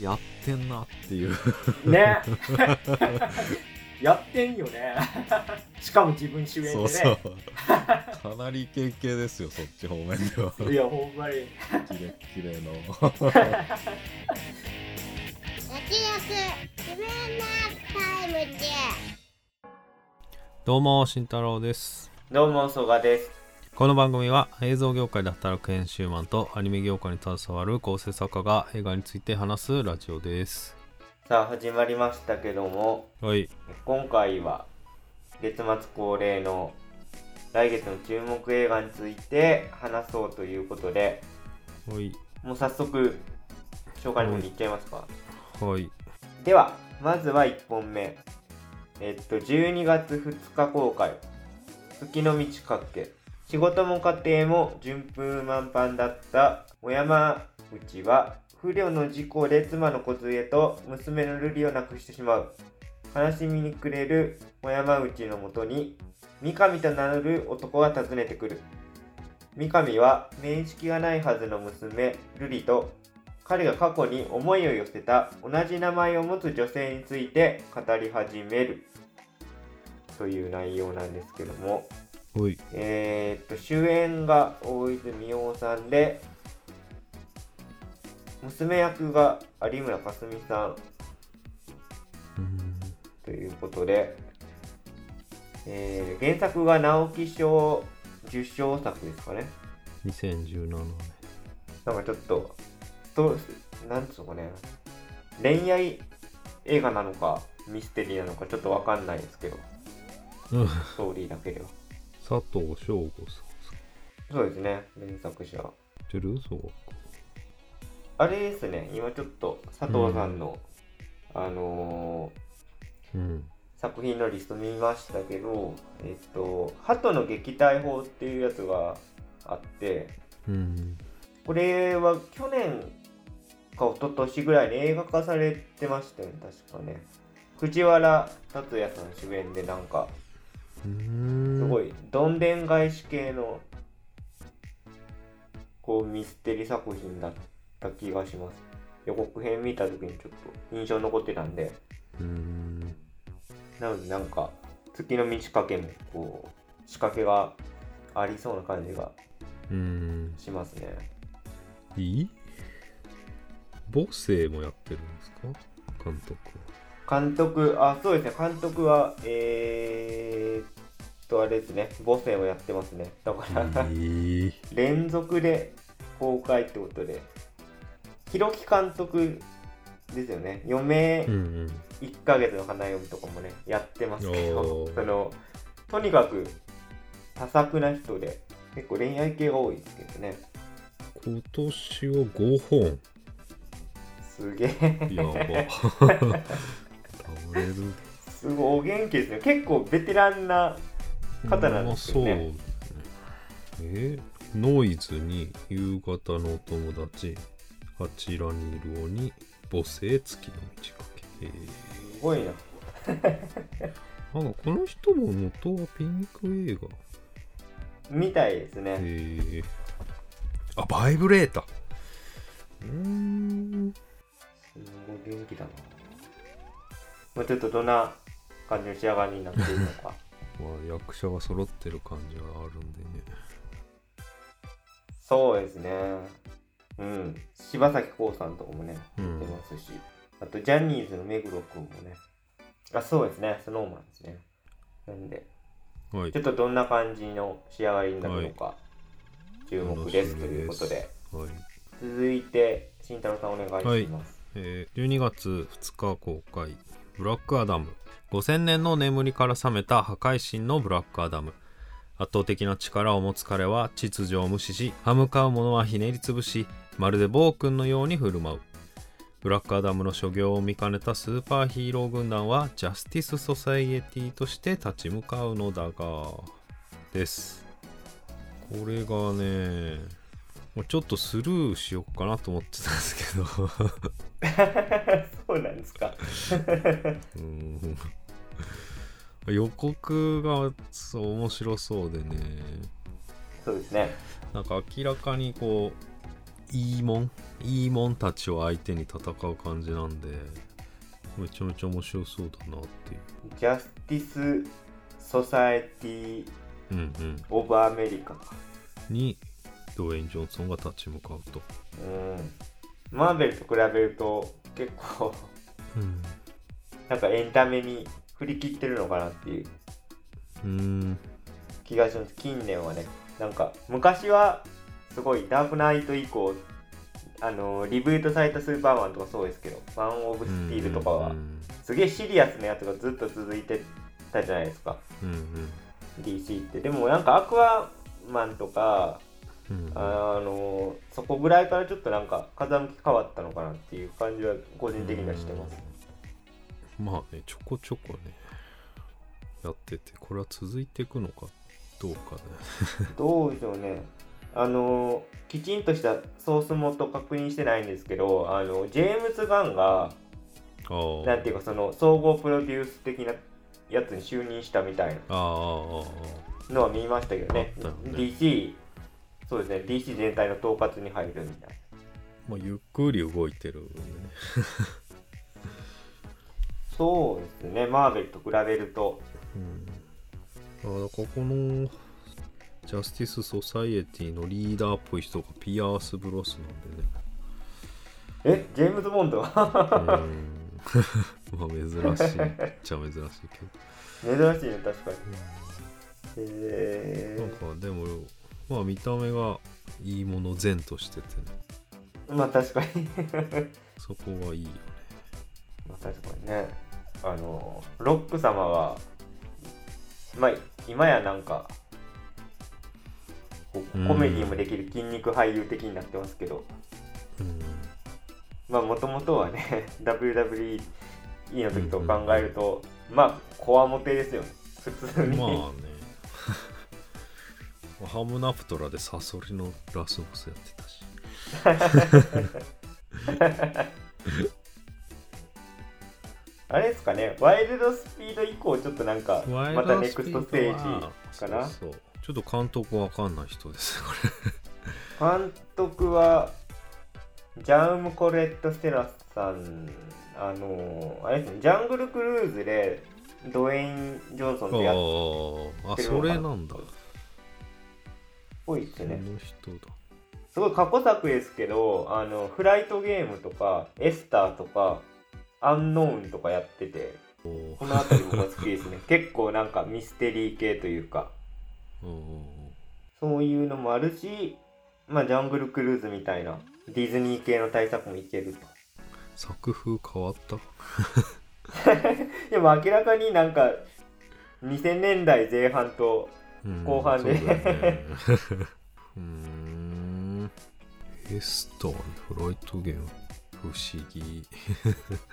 やってんなっていう。ね。やってんよね。しかも自分主演でね。そうそう。かなりイケイケですよそっち方面では。いやほんまに。キレッキレの。焼き自分のタイムで。どうも慎太郎です。どうも曽我ですこの番組は映像業界で働く編集マンとアニメ業界に携わる構成作家が映画について話すラジオです。さあ始まりましたけども。はい。今回は月末恒例の来月の注目映画について話そうということで。はい。もう早速紹介の方に行っちゃいますか、はい。ではまずは1本目。えっと12月2日公開。月の満ち欠け仕事も家庭も順風満帆だった小山内は不慮の事故で妻の梢と娘の瑠璃を亡くしてしまう。悲しみに暮れる小山内のもとに三上と名乗る男が訪ねてくる。三上は面識がないはずの娘瑠璃と彼が過去に思いを寄せた同じ名前を持つ女性について語り始める。という内容なんですけども。えー、っと主演が大泉洋さんで娘役が有村架純さん。うんということで、えー原作が直木賞受賞作ですかね。2017年。なんかちょっとストなんつうのかね。恋愛映画なのかミステリーなのかちょっとわかんないですけど。うん。ストーリーだけでは佐藤翔吾さんそうですね原作者。知ってる？そう。あれですね今ちょっと佐藤さんの、あのうん。ー作品のリスト見ましたけどえっと「鳩の撃退法」っていうやつがあってうん。これは去年か一昨年ぐらいに映画化されてましたよね確かね。藤原竜也さん主演でなんかうんすごいどんでん返し系のこうミステリー作品だった気がします。予告編見た時にちょっと印象に残ってたんで。うん。なのでなんか月の満ち欠けもこう仕掛けがありそうな感じがうん。しますね。いい？母性もやってるんですか？監督は監督あそうですね。監督はえー、っとあれですね。母性をやってますね。だから、ええ連続で公開ってことで。ひろき監督ですよね。余命うんうん。1ヶ月の花嫁とかもねやってますけどそのとにかく多作な人で結構恋愛系が多いですけどね。今年は5本すげえ。やば。倒 れるすごいお元気ですね。結構ベテランな方なんですよね。まあそうえノイズに夕方のお友達あちらにいる鬼母性月の満ち欠け。へすごいな。えなんかこの人も元はピンク映画。みたいですね。へえあバイブレーター。うーんすごい元気だなまあちょっとどんな感じの仕上がりになっているのか まあ役者が揃ってる感じがあるんでねそうですね。うん。柴咲コウさんとかもね、うん出ますし。あと、ジャニーズの目黒くんもね。あ、そうですね。スノーマンですね。なんで、はいちょっとどんな感じの仕上がりになるのか、注目ですということで。はい続いて、慎太郎さんお願いします。えー12月2日公開「ブラックアダム」5000年の眠りから覚めた破壊神のブラックアダム。圧倒的な力を持つ彼は秩序を無視し歯向かう者はひねりつぶしまるで暴君のように振る舞う。ブラックアダムの所業を見かねたスーパーヒーロー軍団はジャスティス・ソサイエティとして立ち向かうのだがです。これがねもうちょっとスルーしようかなと思ってたんですけど。そうなんですか。うん。予告がそう面白そうでね。そうですね。なんか明らかにこいいもんいいもんたちを相手に戦う感じなんでめちゃめちゃ面白そうだなっていう。ジャスティス・ソサエティ・オブ・アメリカかにドウェイン・ジョンソンが立ち向かうと。うん。マーベルと比べると結構うん。なんかエンタメに振り切ってるのかなっていう。うーん。気がします。近年はね。なんか昔はすごいダークナイト以降あのリブートされたスーパーマンとかそうですけどマン・オブ・スティールとかはうんすげえシリアスなやつがずっと続いてたじゃないですか。うんうん。DC って。でもなんかアクアマンとかうん。あのそこぐらいからちょっとなんか風向き変わったのかなっていう感じは個人的にはしてます。まあねちょこちょこねやっててこれは続いていくのかどうかね。どうでしょうね。あのきちんとしたソース元確認してないんですけどあのジェームズ・ガンがなんていうかその総合プロデュース的なやつに就任したみたいなのは見ましたけどね。DC そうですね。DC 全体の統括に入るみたいな。まあゆっくり動いてるね。そうですね。マーベルと比べると。うん。あだからこのジャスティス・ソサイエティのリーダーっぽい人がピアース・ブロスナンでね。え？ジェームズ・ボンド？うん。まあ珍しい。っちゃ珍しいけど。珍しいね確かに。へなんかでもまあ見た目がいいもの善としててね。えまあ確かに。そこがいいよね。まあ確かにね。あのロック様はまあ今やなんかコメディもできる筋肉俳優的になってますけど。うん。まあもともとはね WWE の時と考えると、まあこわもてですよね。普通に、まあねハムナプトラでサソリのラスボスやってたし。あれですかねワイルドスピード以降ちょっとなんかまたネクストステーはジかな？そうそう。ちょっと監督わかんない人ですねこ監督はジャウム・コレット・ステラスさんあのあれですねジャングル・クルーズでドウェイン・ジョンソンってやっあああそれなんだぽいですね。すごい過去作ですけどあのフライトゲームとかエスターとかアンノーンとかやっててこの辺り僕は好きですね。結構なんかミステリー系というか。そういうのもあるしまあジャングル・クルーズみたいなディズニー系の対策もいけると。作風変わった？でも明らかになんか2000年代前半とうん後半で。そうん。エスターフライトゲーム不思議。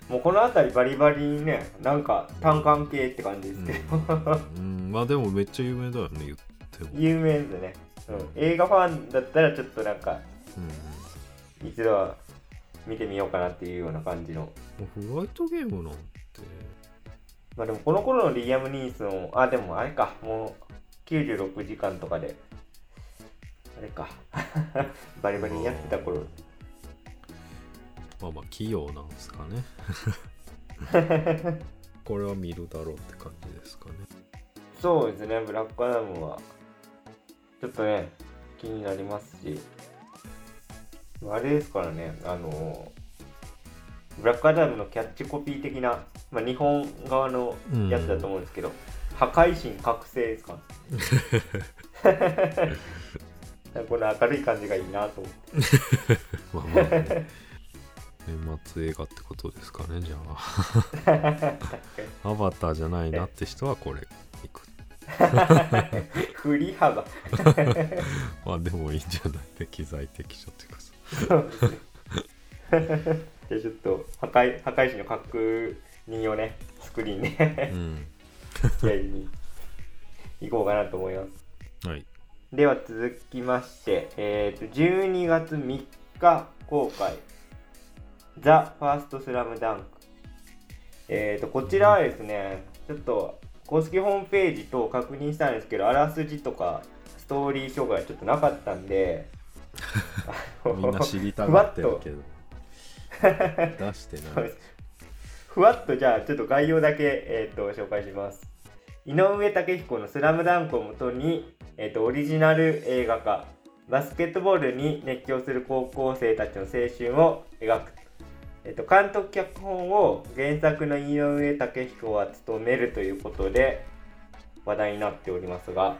もうこの辺りバリバリにねなんか単管系って感じですけど、うん、うん。まあでもめっちゃ有名だよね言っても、有名ですね、うん、映画ファンだったらちょっとなんかうん一度は見てみようかなっていうような感じの。フライトゲームなんて。まあでもこの頃のリアム・ニースンあでもあれかもう96時間とかであれか。バリバリにやってた頃。まあまあ器用なんですかね。これは見るだろうって感じですかね。そうですね。ブラックアダムはちょっとね気になりますし。あれですからねあのブラックアダムのキャッチコピー的な、まあ、日本側のやつだと思うんですけど、破壊神覚醒ですか？この明るい感じがいいなと思って。まあまあ、ね、年末映画ってことですかねじゃあ。アバターじゃないなって人はこれ行く。振り幅。まあでもいいんじゃない適材適所っていうかさ。じゃあちょっと破壊破壊神の確認をねスクリーンでうんやりに行こうかなと思います。はい。では続きまして、えー、と12月3日公開「ザ・ファーストスラムダンク。えー、とこちらはですねちょっと公式ホームページと確認したんですけどあらすじとかストーリー紹介はちょっとなかったんでみんな知りたがってるけど。出してない。ふわっとじゃあちょっと概要だけ、えー、と紹介します井上武彦の「スラムダンクをもとに、えー、とオリジナル映画化バスケットボールに熱狂する高校生たちの青春を描く、えー、と監督脚本を原作の井上武彦は務めるということで話題になっておりますが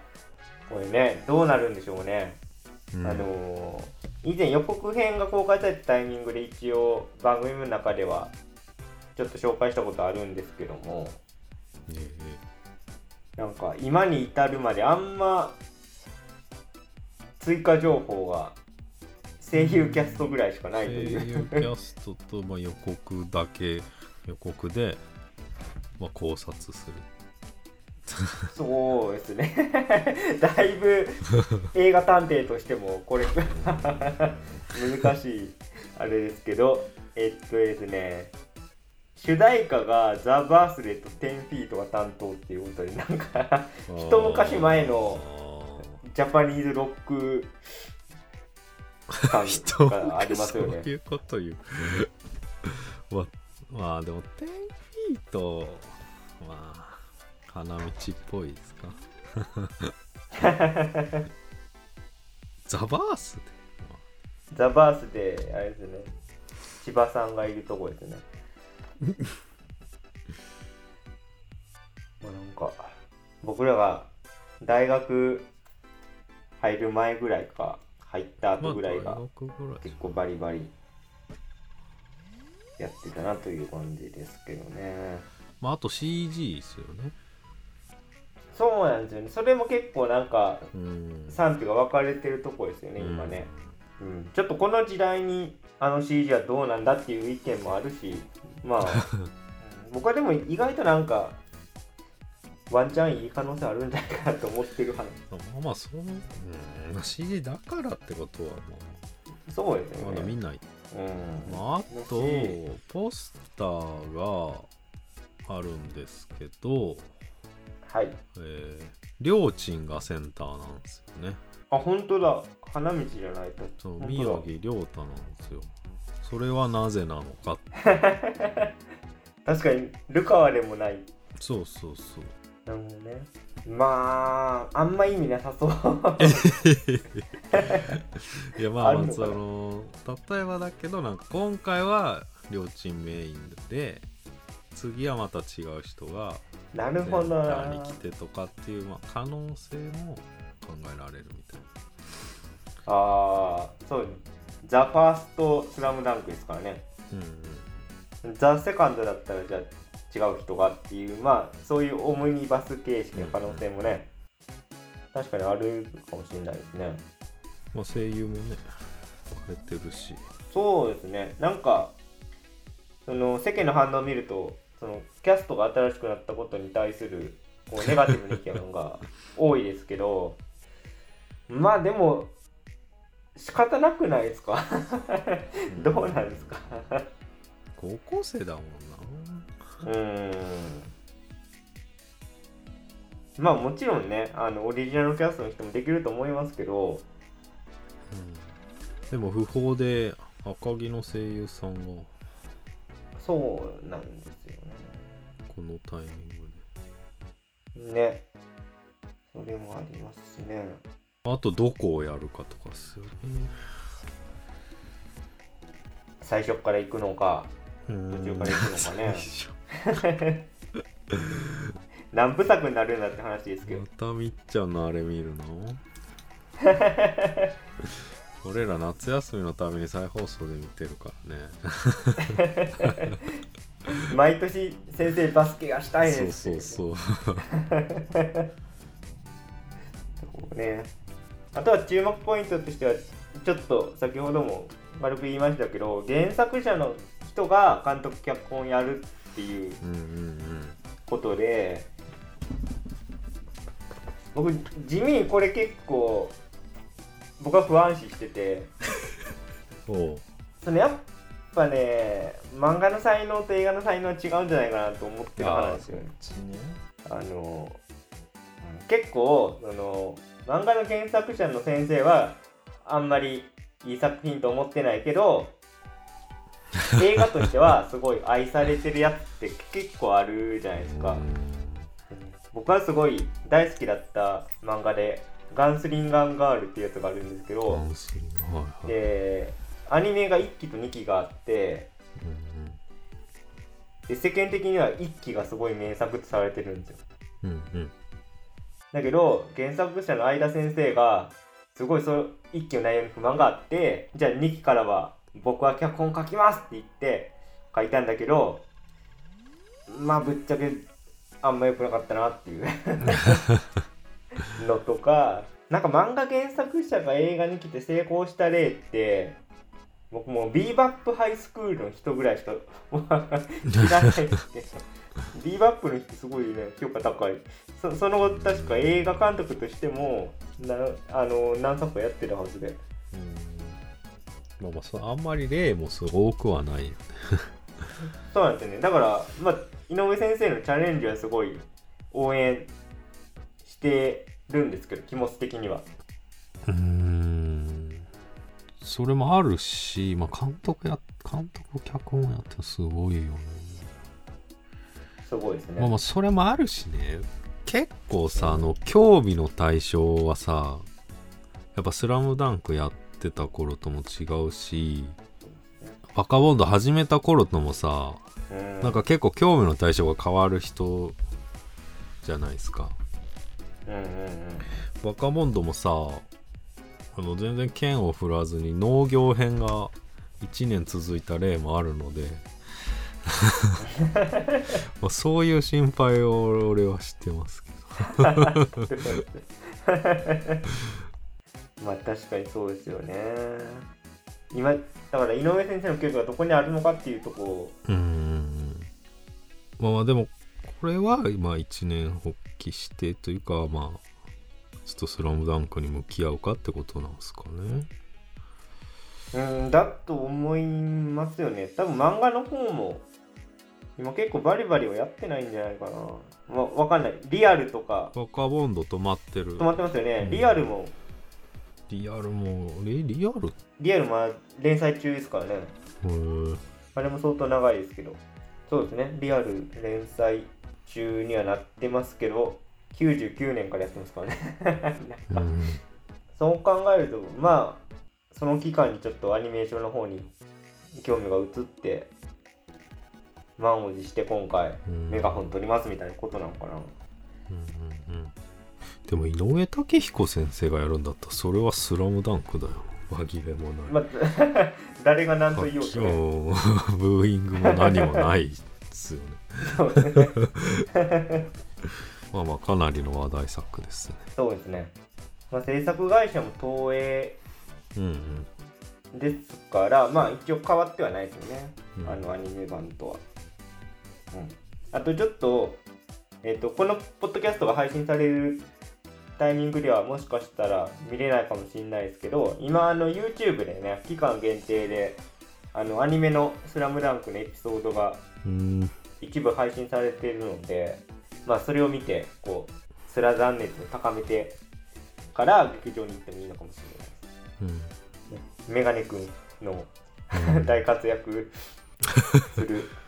これねどうなるんでしょうね、うん。あのー以前予告編が公開されたタイミングで一応番組の中ではちょっと紹介したことあるんですけども。えなんか今に至るまであんま追加情報が声優キャストぐらいしかないと声優いうキャストと、まあ、予告だけ予告で、まあ、考察する。そうですね。だいぶ映画探偵としてもこれ 難しいあれですけどえっとですね主題歌がザ・バースレット10フィートが担当っていうことでなんか一昔前のジャパニー。ズロック感人がありますよね。そういうこと言う。ままあでも10フィートまあ花道っぽいですか？ザバースで、ザ・バースであれですね。千葉さんがいるとこですね もうなんか僕らが大学入る前ぐらいか入ったまあ、後ぐらいが結構バリバリやってたなという感じですけどね。まああと CG ですよね。そうなんですよね。それも結構なんかうん。賛否が分かれてるとこですよね今ね、うん、ちょっとこの時代にあの CG はどうなんだっていう意見もあるしまあうん。僕はでも意外となんかワンチャンいい可能性あるんじゃないかなと思ってる派。まあまあそう、うん。まあ、CG だからってことはまあそうですよね。まだ見ない、うん。まあ、あとポスターがあるんですけどはい。えー、りょーちんがセンターなんですよね。あ本当だ。花道じゃないと。そう宮城亮太なんですよそれはなぜなのか。確かにルカワでもない。そうそうそう。なるほどね。まああんま意味なさそう。いやまあまあその例えばだけどなんか今回はりょーちんメインで次はまた違う人がなるほどな。ーに来てとかっていう、まあ、可能性も考えられるみたいああそうザ・ファーストスラムダンクですからね。うんザ・セカンドだったらじゃあ違う人がっていうまあそういうオムニバス形式の可能性もね、確かにあるかもしれないですね。まあ、声優もね変えてるし。そうですね。なんかその世間の反応を見るとそのキャストが新しくなったことに対するこうネガティブな意見が多いですけどまあでも仕方なくないですか？どうなんですか？高校生だもんな。うーん。まあもちろんねあのオリジナルキャストの人もできると思いますけど。でも不法で赤木の声優さんがそうなんですよこのタイミングで。ねね。それもありますしねあとどこをやるかとかっすよね。最初から行くのか途途中から行くのかね。何部作になるんだって話ですけど。またみっちゃんのあれ見るの？俺ら夏休みのために再放送で見てるからね。毎年先生バスケがしたいそうですそうそう。そうねあとは注目ポイントとしてはちょっと先ほども軽く言いましたけど原作者の人が監督脚本やるっていうことで僕地味にこれ結構僕は不安視してて そのやっぱね漫画の才能と映画の才能は違うんじゃないかなと思ってる派なんですよね。あの結構その漫画の原作者の先生はあんまりいい作品と思ってないけど 映画としてはすごい愛されてるやつって結構あるじゃないですか、僕はすごい大好きだった漫画で「ガンスリンガンガール」っていうやつがあるんですけうんどでアニメが1期と2期があってで世間的には1期がすごい名作とされてるんですよ。うんうんうんだけど原作者の相田先生がすごいその1期の内容に不満があってじゃあ2期からは僕は脚本書きますって言って書いたんだけどまあぶっちゃけあんま良くなかったなっていう。のとかなんか漫画原作者が映画に来て成功した例って僕もうビーバップハイスクールの人ぐらいしか知らないですけどビーバップの人すごいね評価高い。そその後確か映画監督としてもなあの何作かやってるはずで。うん。まあまあそうあんまり例もすごくはないよね。そうなんですよね。だから、まあ、井上先生のチャレンジはすごい応援してるんですけど気持ち的には。うーん。それもあるし、まあ、監督や監督脚本やってすごいよねすごいですね、まあまあそれもあるしね。結構さあの興味の対象はさやっぱ「スラムダンクやってた頃とも違うしバカボンド始めた頃ともさうん。なんか結構興味の対象が変わる人じゃないですか。うんうんうん。バカモンドもさあの全然剣を振らずに農業編が1年続いた例もあるので まあそういう心配を俺はしてますけ まあ確かにそうですよね。今だから井上先生の教育がどこにあるのかっていうとこ。どうーん。まあまあでもこれは今1年発起してというかまあちょっと「スラムダンクに向き合うかってことなんですかね。うんだと思いますよね。多分漫画の方も今結構バリバリはやってないんじゃないかな。わわかんない。リアルとか。バカボンド止まってる。止まってますよね、うん。リアルも。リアルもリリアル？リアルまあ連載中ですからね。あれも相当長いですけど。そうですね。リアル連載中にはなってますけど。99年からやってますからね。うん。そう考えるとまあその期間にちょっとアニメーションの方に興味が移って満を持して今回うん。メガホン取りますみたいなことなのかな、うんうんうん。でも井上武彦先生がやるんだったらそれは「スラムダンクだよ。紛れもない、まあ、誰が何と言おうとね。うん ブーイングも何もないですよね。ね。まあまあかなりの話題作ですね。そうですね、まあ、制作会社も東映うんうん。ですからまあ一応変わってはないですよね、うん。あのアニメ版とは、うん、あとちょっと,、えっとこのポッドキャストが配信されるタイミングではもしかしたら見れないかもしれないですけど今あの YouTube でね期間限定であのアニメの「スラムダンクのエピソードがうん。一部配信されているのでまあそれを見てこうスラダン熱を高めてから劇場に行ってもいいのかもしれない。ですうん。メガネくんのうん。大活躍するえ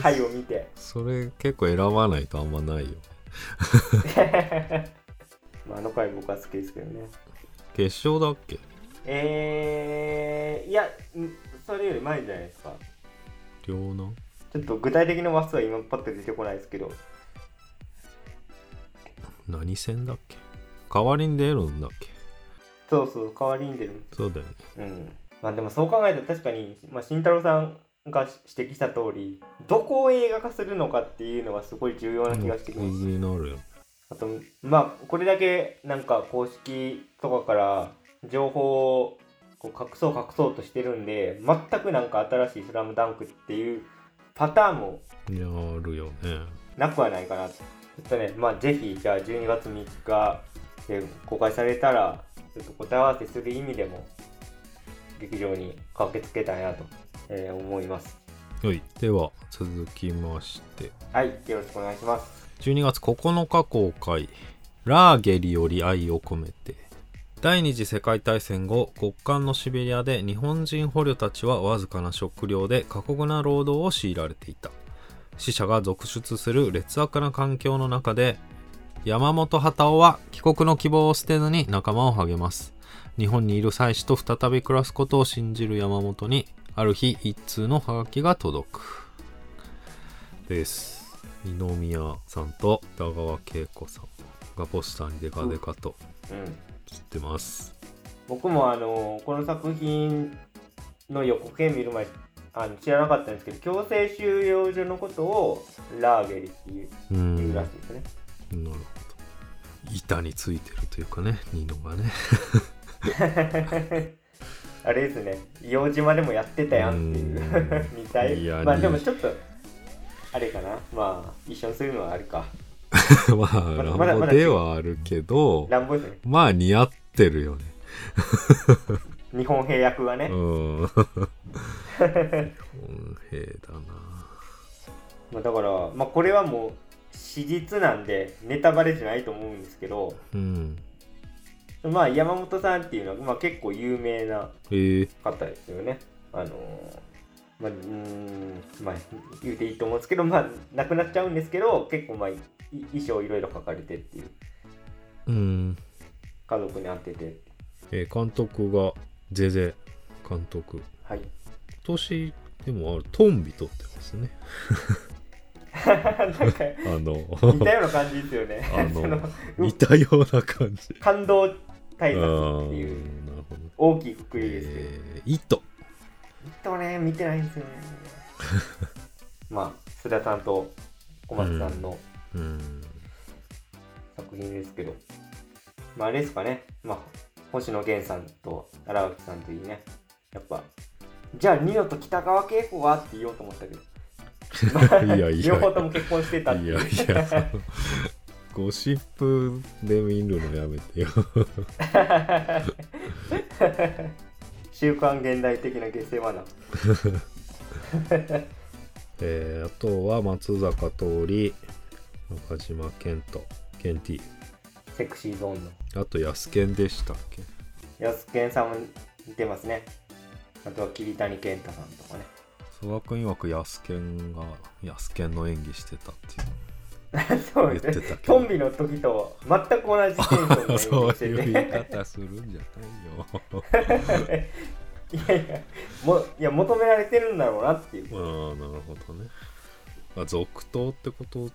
回 を見て、それ結構選ばないとあんまないよ まあ、あの回僕は好きですけどね。決勝だっけ？えー、いやんそれより前じゃないですか。両南？ちょっと具体的な話数は今パッと出てこないですけど。何戦だっけ？代わりに出るんだっけ？そうそう代わりに出る。そうだよね。うん。まあでもそう考えたら確かに、まあ、慎太郎さんが指摘した通りどこを映画化するのかっていうのはすごい重要な気がしてきます。あとまあこれだけなんか公式とかから情報をこう隠そう隠そうとしてるんで全くなんか新しい「スラムダンクっていうパターンもいやあるよね。なくはないかなと。ちょっとねまあぜひじゃあ12月3日で公開されたらちょっと答え合わせする意味でも劇場に駆けつけたいなと、えー思います。はい。では続きまして。はいよろしくお願いします。12月9日公開「ラーゲリより愛を込めて」第二次世界大戦後極寒のシベリアで日本人捕虜たちはわずかな食料で過酷な労働を強いられていた。死者が続出する劣悪な環境の中で山本幡夫は帰国の希望を捨てずに仲間を励ます。日本にいる妻子と再び暮らすことを信じる山本にある日一通のハガキが届く。です。二宮さんと田川恵子さんがポスターにデカデカとうん。写ってます。僕もあのこの作品の予告編見る前あの知らなかったんですけど強制収容所のことをラーゲリっていううん言うなるらしいですね、ほど。板についてるというかねニノがね あれですね。硫黄島でもやってたやんっていう。うん。みたい。まあに。でもちょっとあれかな。まあ一緒にするのはあれか。まあままだまだンボではあるけど乱暴ですね。まあ似合ってるよね。日本兵役はね、うん。本兵だな。まあ、だから、まあ、これはもう史実なんでネタバレじゃないと思うんですけどうんまあ山本さんっていうのは、まあ、結構有名なえ。ー、方ですよね。あのーまあ、うーん、まあ、言うていいと思うんですけど、まあ、亡くなっちゃうんですけど、結構、まあ、い衣装いろいろ描かれてっていう、うん。家族に会ってて、えー監督がゼゼ監督。はい。今年でもあるトンビ撮ってますね。なんか、あの。似たような感じですよね。あの似たような感じ。感動対あ策ーっていう大きいくくりですけど、えー、糸とね、見てないんですよね。まあ、須田さんと小松さんのうん。作品ですけど、まああれですかね、まあ、星野源さんと荒垣さんといいね、やっぱ、じゃあ、ニノと北川景子はって言おうと思ったけど、ま あいやいや。両方とも結婚してたっていいう。やいやゴシップで見るのやめてよ週刊現代的な下世話な。えー、あとは松坂桃李中島健人ケンティセクシーゾーンの。あとヤスケンでしたっけ？ヤスケンさんも似てますね。あとは桐谷健太さんとかね。曽我君曰くヤスケンがヤスケンの演技してたっていう そう言ってたけど。トンビの時と全く同じテンションの演技そういうて言い方するんじゃないよ。いやいやもいや求められてるんだろうなっていう。ああなるほどね。あ続投ってこと？うん。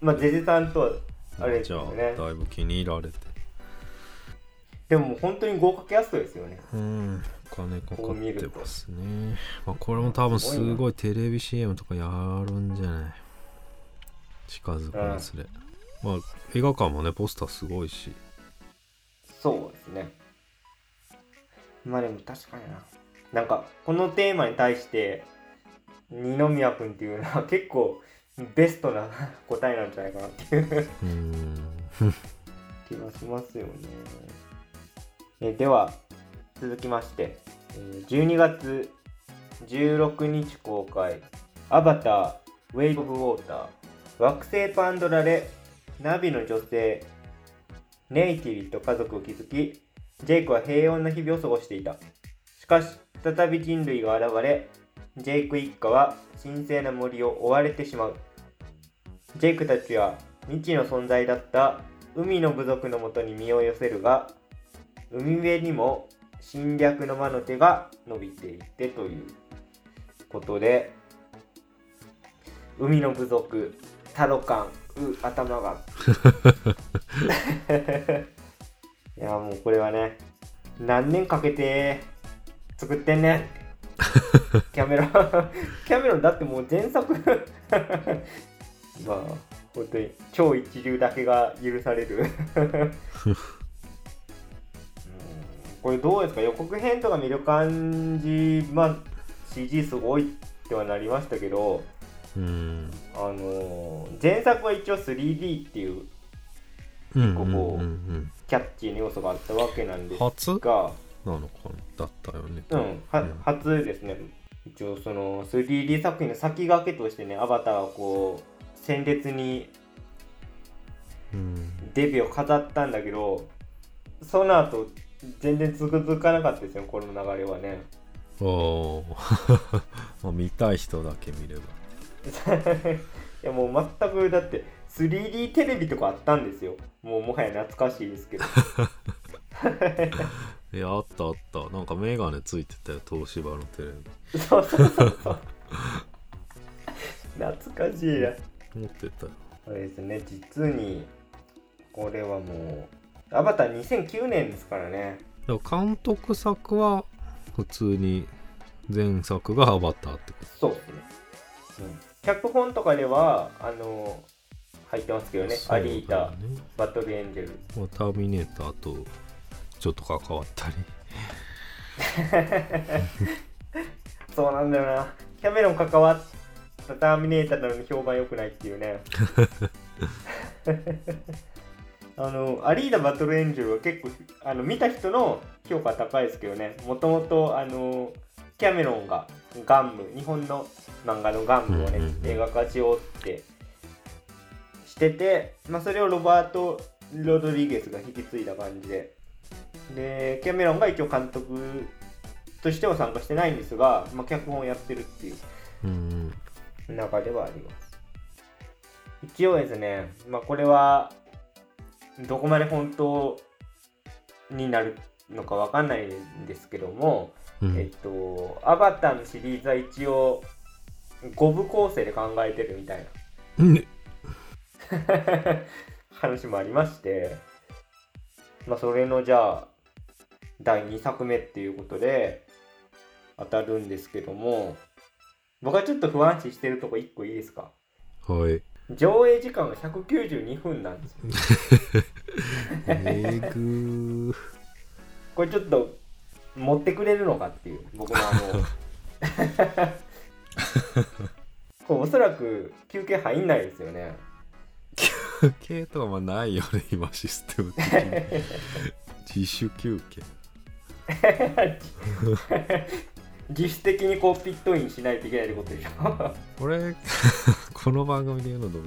まあゼゼさんとはあれですじゃあよねだいぶ気に入られて。でも本当に豪華キャストですよね。うん。お金かかってますね。まあ、これも多分すごいテレビ CM とかやるんじゃない？近づくにつれ、まあ映画館もねポスターすごいし。そうですね。まあでも確かにな。なんかこのテーマに対して二宮君っていうのは 結構ベストな答えなんじゃないかなっていう。うん。気がしますよね。えでは続きまして、12月16日公開「アバターウェイブ・オブ・ウォーター」惑星パンドラでナビの女性ネイティリと家族を築きジェイクは平穏な日々を過ごしていた。しかし再び人類が現れジェイク一家は神聖な森を追われてしまう。ジェイクたちは未知の存在だった海の部族のもとに身を寄せるが海辺にも侵略の魔の手が伸びていてということで海の部族タロカンう頭が。いやもうこれはね何年かけて作ってんねん。キャメロン。キャメロンだってもう前作 まあ本当に超一流だけが許される。うんこれどうですか？予告編とか見る感じまあ CG すごいってはなりましたけどうん。あのー前作は一応 3D っていううんここうキャッチーな要素があったわけなんです初が、なのかな？だったよね。うん、はうん。初ですね。一応その 3D 作品の先駆けとしてねアバターをこう鮮烈にうん。デビューを飾ったんだけどその後全然続かなかったですよこの流れはね。お まあ見たい人だけ見れば。いやもう全くだって 3D テレビとかあったんですよ。もうもはや懐かしいですけど。いやあったあった。なんかメガネついてたよ東芝のテレビ。そうそうそうそう。懐かしいや。持ってたよ。そうですね実にこれはもうアバター2009年ですからね。監督作は普通に前作がアバターってこそうですね、うん、脚本とかではあの入ってますけどね。とアリータバトルエンジェル。まあターミネーターとちょっと関わったり。そうなんだよな。キャメロン関わったターミネーターなのに評判良くないっていうね あのアリーダバトルエンジェルは結構あの見た人の評価高いですけどね。もともとあのキャメロンがガンム日本の漫画のガンムをね、映画化しようってしてて、まあ、それをロバート・ロドリゲスが引き継いだ感じで。でキャメロンが一応監督としては参加してないんですが、まあ、脚本をやってるっていううん。中ではあります。一応ですね、まあ、これはどこまで本当になるのかわかんないんですけども、うん。えっとアバターのシリーズは一応5部構成で考えてるみたいうん。な 話もありまして、まあ、それのじゃあ第2作目っていうことで当たるんですけども僕はちょっと不安視してるとこ1個いいですか？はい上映時間が192分なんですよ。えぐー。これちょっと持ってくれるのかっていう。僕のあのこれおそらく休憩入んないですよね。休憩とかまあないよね今システム的に。自主休憩。自主的にこうピットインしないといけないってことでしょ。これこの番組で言うのどう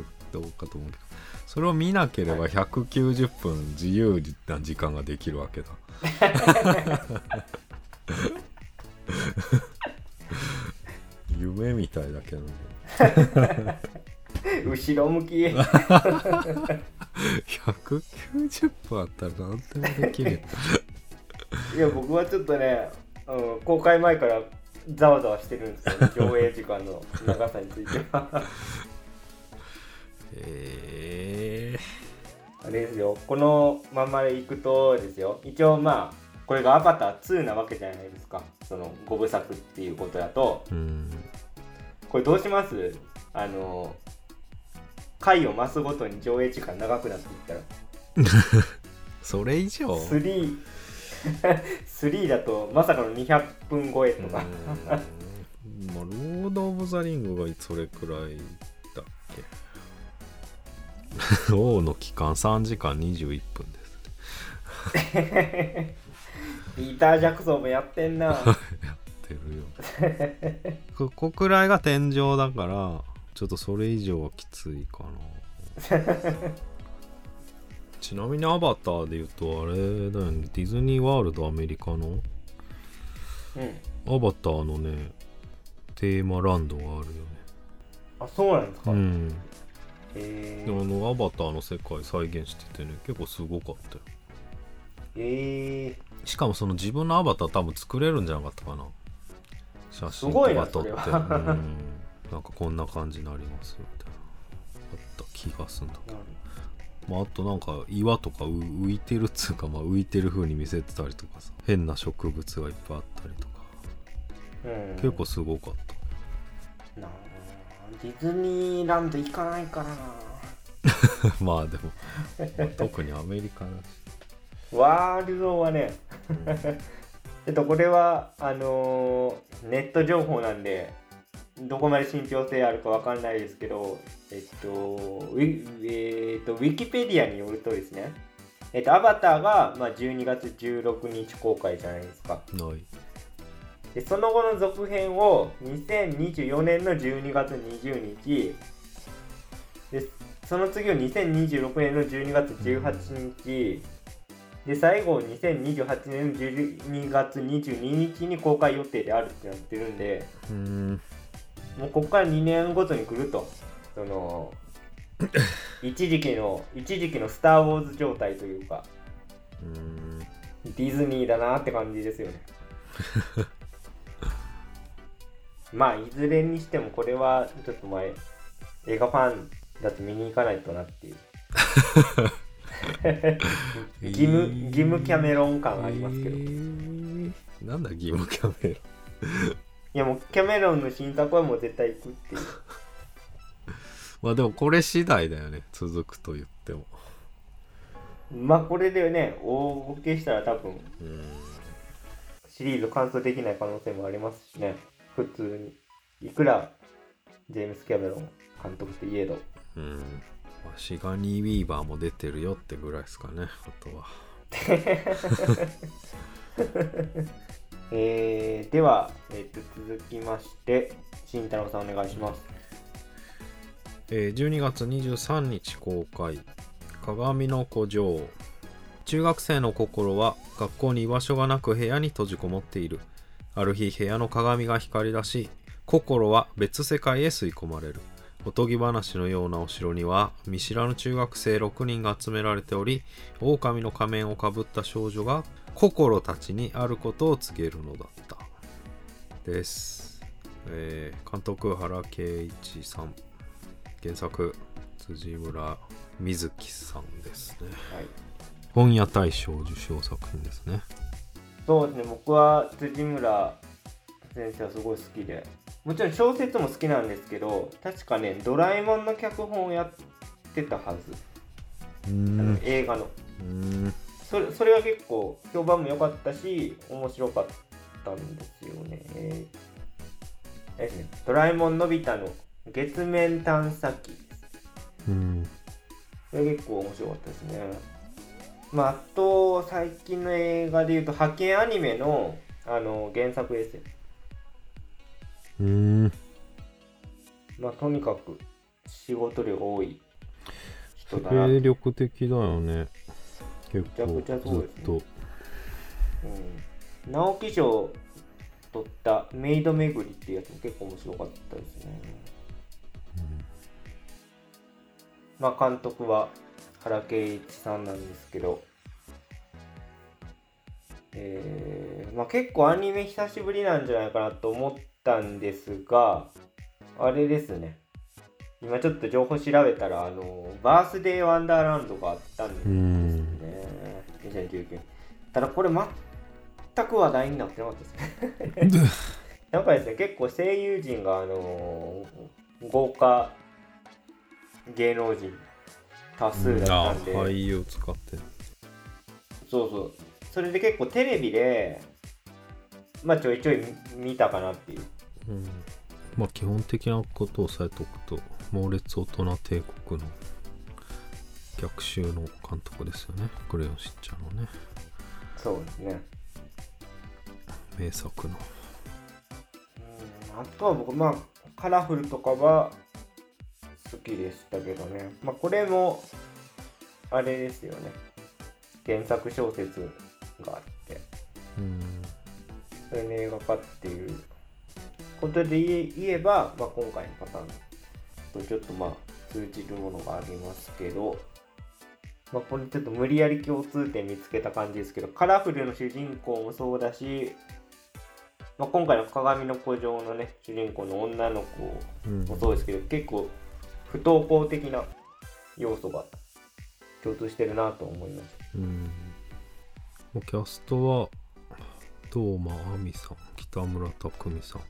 かと思うけどそれを見なければ190分自由な時間ができるわけだ。夢みたいだけどね。後ろ向き。190分あったら何でもできるよ。いや僕はちょっとね、うん、公開前からざわざわしてるんですよ、ね、上映時間の長さについては。えあれですよ。このままでいくとですよ。一応まあこれがアバター2なわけじゃないですか。その5部作っていうことだと。ー、うん。これどうします？あの回を増すごとに上映時間長くなっていったら。それ以上？3 3だとまさかの200分超えとか、まあ、ロード・オブ・ザ・リングがそれくらいだっけ？王の期間3時間21分です。ピーター・ジャクソンもやってんな。やってるよ。ここくらいが天井だからちょっとそれ以上はきついかな ちなみにアバターで言うとあれだよね。ディズニーワールドアメリカの？うん。アバターのねテーマランドがあるよね。あそうなんですか、うん。えであのアバターの世界再現しててね結構すごかったよ。えしかもその自分のアバター多分作れるんじゃなかったかな。写真とすごいなか撮ってうん。なんかこんな感じになりますみたいな。あった気がすんだけど、まあ、あとなんか岩とかう浮いてるっつうか、まあ、浮いてる風に見せてたりとかさ。変な植物がいっぱいあったりとか。うん、結構すごかった。なあディズニーランド行かないからな。まあでも、まあ特にアメリカだし。ワールドはね ちょっとこれはあのーネット情報なんでどこまで信憑性あるかわかんないですけどえっとウィ,、えっとウィキペディアによるとですねえっとアバターが、まあ、12月16日公開じゃないですか。でその後の続編を2024年の12月20日でその次を2026年の12月18日、で最後2028年の12月22日に公開予定であるってなってるんでうーんもうここから2年ごとに来ると。その一時期の一時期の「スター・ウォーズ」状態というかディズニーだなって感じですよね。まあいずれにしてもこれはちょっと前映画ファンだと見に行かないとなっていう。義務義務キャメロン感ありますけど、えいーなんだ義務キャメロやもうキャメロンの新作はもう絶対行くっていう。まあでもこれ次第だよね続くと言っても。まあこれでね大ボケしたら多分シリーズ完走できない可能性もありますしね。普通に。いくらジェームス・キャメロン監督といえど。うん。まあシガニー・ウィーバーも出てるよってぐらいですかねあとは えー、では、えー、と続きまして慎太郎さんお願いします。えー12月23日公開「鏡の古城」中学生の心は学校に居場所がなく部屋に閉じこもっている。ある日部屋の鏡が光り出し心は別世界へ吸い込まれる。おとぎ話のようなお城には見知らぬ中学生6人が集められており狼の仮面をかぶった少女が心たちにあることを告げるのだった。です、えー監督原敬一さん。原作辻村瑞希さんですね。はい。本屋大賞受賞作品ですね。そうですね。僕は辻村先生はすごい好きで。もちろん小説も好きなんですけど確かねドラえもんの脚本をやってたはず、うん。映画の。うーんそれそれは結構評判も良かったし面白かったんですよね。えーですねドラえもんのび太の月面探査機うんこれ結構面白かったですね。まあ、あと最近の映画で言うと派遣アニメのあの原作ですよ。うーんまあとにかく仕事量多い人だな。精力的だよね結構めちゃくちゃそうですねずっとうん、直木賞取ったメイド巡りっていうやつも結構面白かったですね。まあ監督は原敬一さんなんですけど、えーまあ、結構アニメ久しぶりなんじゃないかなと思ったんですが、あれですね。今ちょっと情報調べたら、あの、バースデーワンダーランドがあったんですうんね。2019年。ただこれ全く話題になってなかったですね。なんかですね、結構声優陣が、あのー豪華芸能人多数だったんで、あ俳優使ってそうそう。それで結構テレビで、まあちょいちょい見たかなっていう。うんまあ基本的なことを押さえておくと猛烈大人帝国の逆襲の監督ですよねクレヨンしんちゃんのねそうですね。名作のうんあとは僕、まあカラフルとかは好きでしたけどね。まあこれも、あれですよね。原作小説があって。うんそれの映画化っていうことで言え言えば、まあ、今回のパターンとちょっとまあ通じるものがありますけど、まあ、これちょっと無理やり共通点見つけた感じですけどカラフルの主人公もそうだし、まあ、今回の鏡の古城のね主人公の女の子うんもそうですけど結構不登校的な要素が共通してるなと思います。うんキャストは堂間亜美さん北村匠海さん、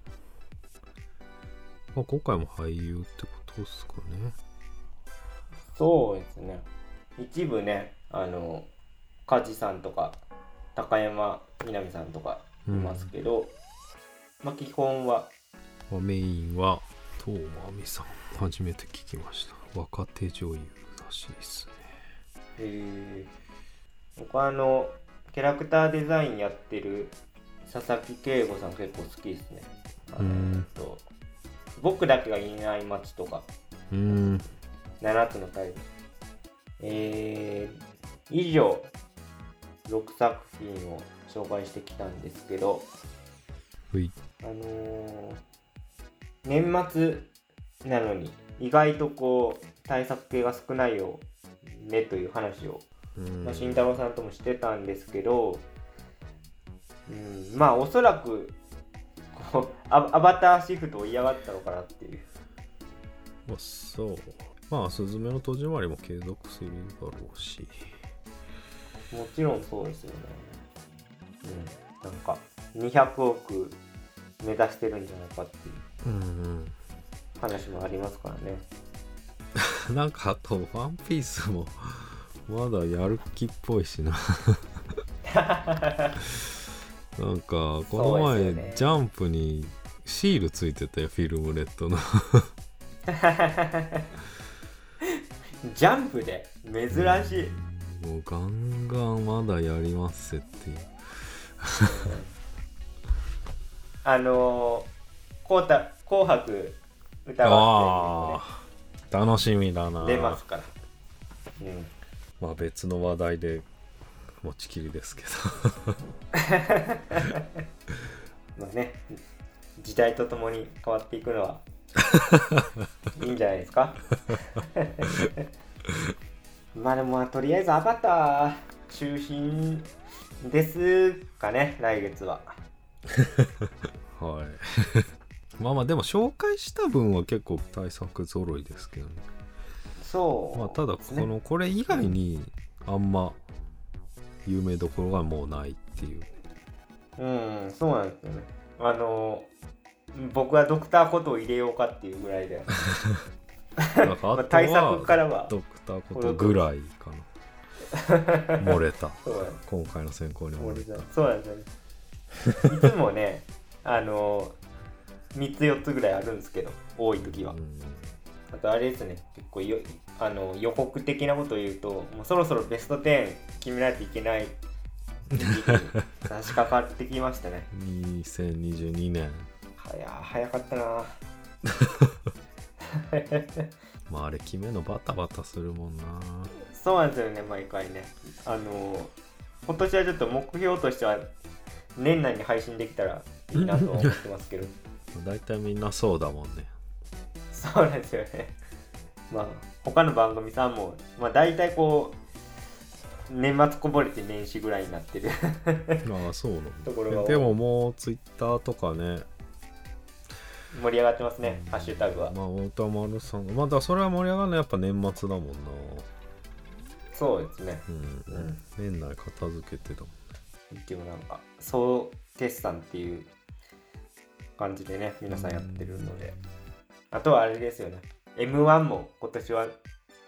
まあ、今回も俳優ってことですかねそうですね。一部ね、あの、梶さんとか、高山みなみさんとかいますけど、まあ基本は、まあメインは東間亜美さん初めて聞きました。若手女優らしいですね。えー、僕はあの、キャラクターデザインやってる佐々木圭吾さん結構好きですね。あのうん。と僕だけがいない街とか、うーん7つのタイムえー、以上6作品を紹介してきたんですけどあのー年末なのに意外とこう対策系が少ないよねという話を、うん。まあ、慎太郎さんともしてたんですけど、うん、まあおそらくこうアアバターシフトを嫌がったのかなっていう。まあそうまあスズメの戸締まりも継続するだろうし。もちろんそうですよね。うん、なんか200億目指してるんじゃないかっていう。うん話もありますからね。うん。なんかあと「ワンピースもまだやる気っぽいしな。なんかこの前、ジャンプにシールついてたよフィルムレッドの ジャンプで珍しい。もうガンガンまだやりますっていう。あのー、こうた紅白歌合ああ楽しみだな。出ますから。うん。まあ別の話題で持ちきりですけ まあね、時代とともに変わっていくのは いいんじゃないですか？まあでもまあとりあえずアバター中心ですかね、来月は。ど はいまあまあでも紹介した分は結構対策揃いですけどねそう、まあただこのこれ以外にあんま有名どころがもうないっていううん、そうなんですよね。あの僕はドクターことを入れようかっていうぐらいで、なんかまあとあ対策かはらは。ドクターことぐらいかな。漏れた。今回の選考に漏れた。そうなんですよ。ね。いつもね、あの3つ4つぐらいあるんですけど、多い時は。う。ん。あとあれですね、結構よあの予告的なことを言うと、もうそろそろベスト10決めないといけない差し掛かってきましたね。2022年はや早かったな まああれ決めるのバタバタするもんなそうなんですよね、毎回ね。あの今年はちょっと目標としては、年内に配信できたらいいなと思ってますけど。大体みんなそうだもんねそうなんですよね。まあ、他の番組さんも、まあ、大体こう、年末こぼれて年始ぐらいになってる ああそうなんでももうツイッターとかね盛り上がってますね、ハッシュタグは。まあ太田丸さんまあだそれは盛り上がるのはやっぱ年末だもんな。そうですね。うん、うん。年内片付けてたもんでもなんか、総決算っていう感じでね、皆さんやってるので。あとはあれですよね、M1 も今年は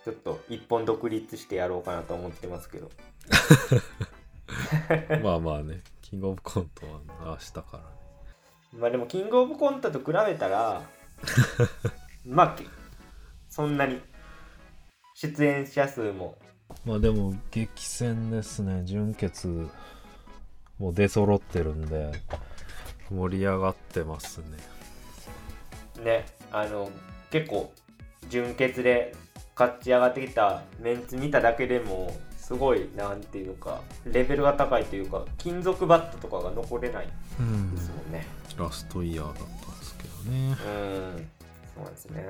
ちょっと一本独立してやろうかなと思ってますけど。まあまあね。キングオブコントは明日からねまあでも、キングオブコントと比べたら、まあ、けそんなに出演者数も、まあでも激戦ですね。準決もう出揃ってるんで盛り上がってますね。ね、あの、結構、準決で勝ち上がってきたメンツ見ただけでも、すごい、なんていうか、レベルが高いというか、金属バットとかが残れないうんですもんね。ラストイヤーだったんですけどねうん、そうなんですね。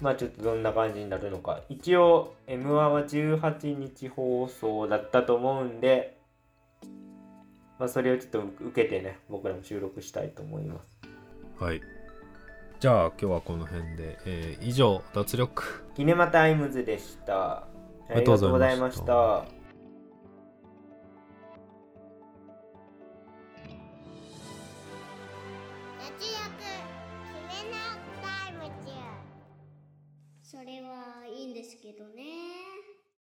まあちょっとどんな感じになるのか。一応、M1 は18日放送だったと思うんで、まあそれをちょっと受けてね、僕らも収録したいと思います。はいじゃあ今日はこの辺で、えー以上脱力キネマタイムズでした。ありがとうございました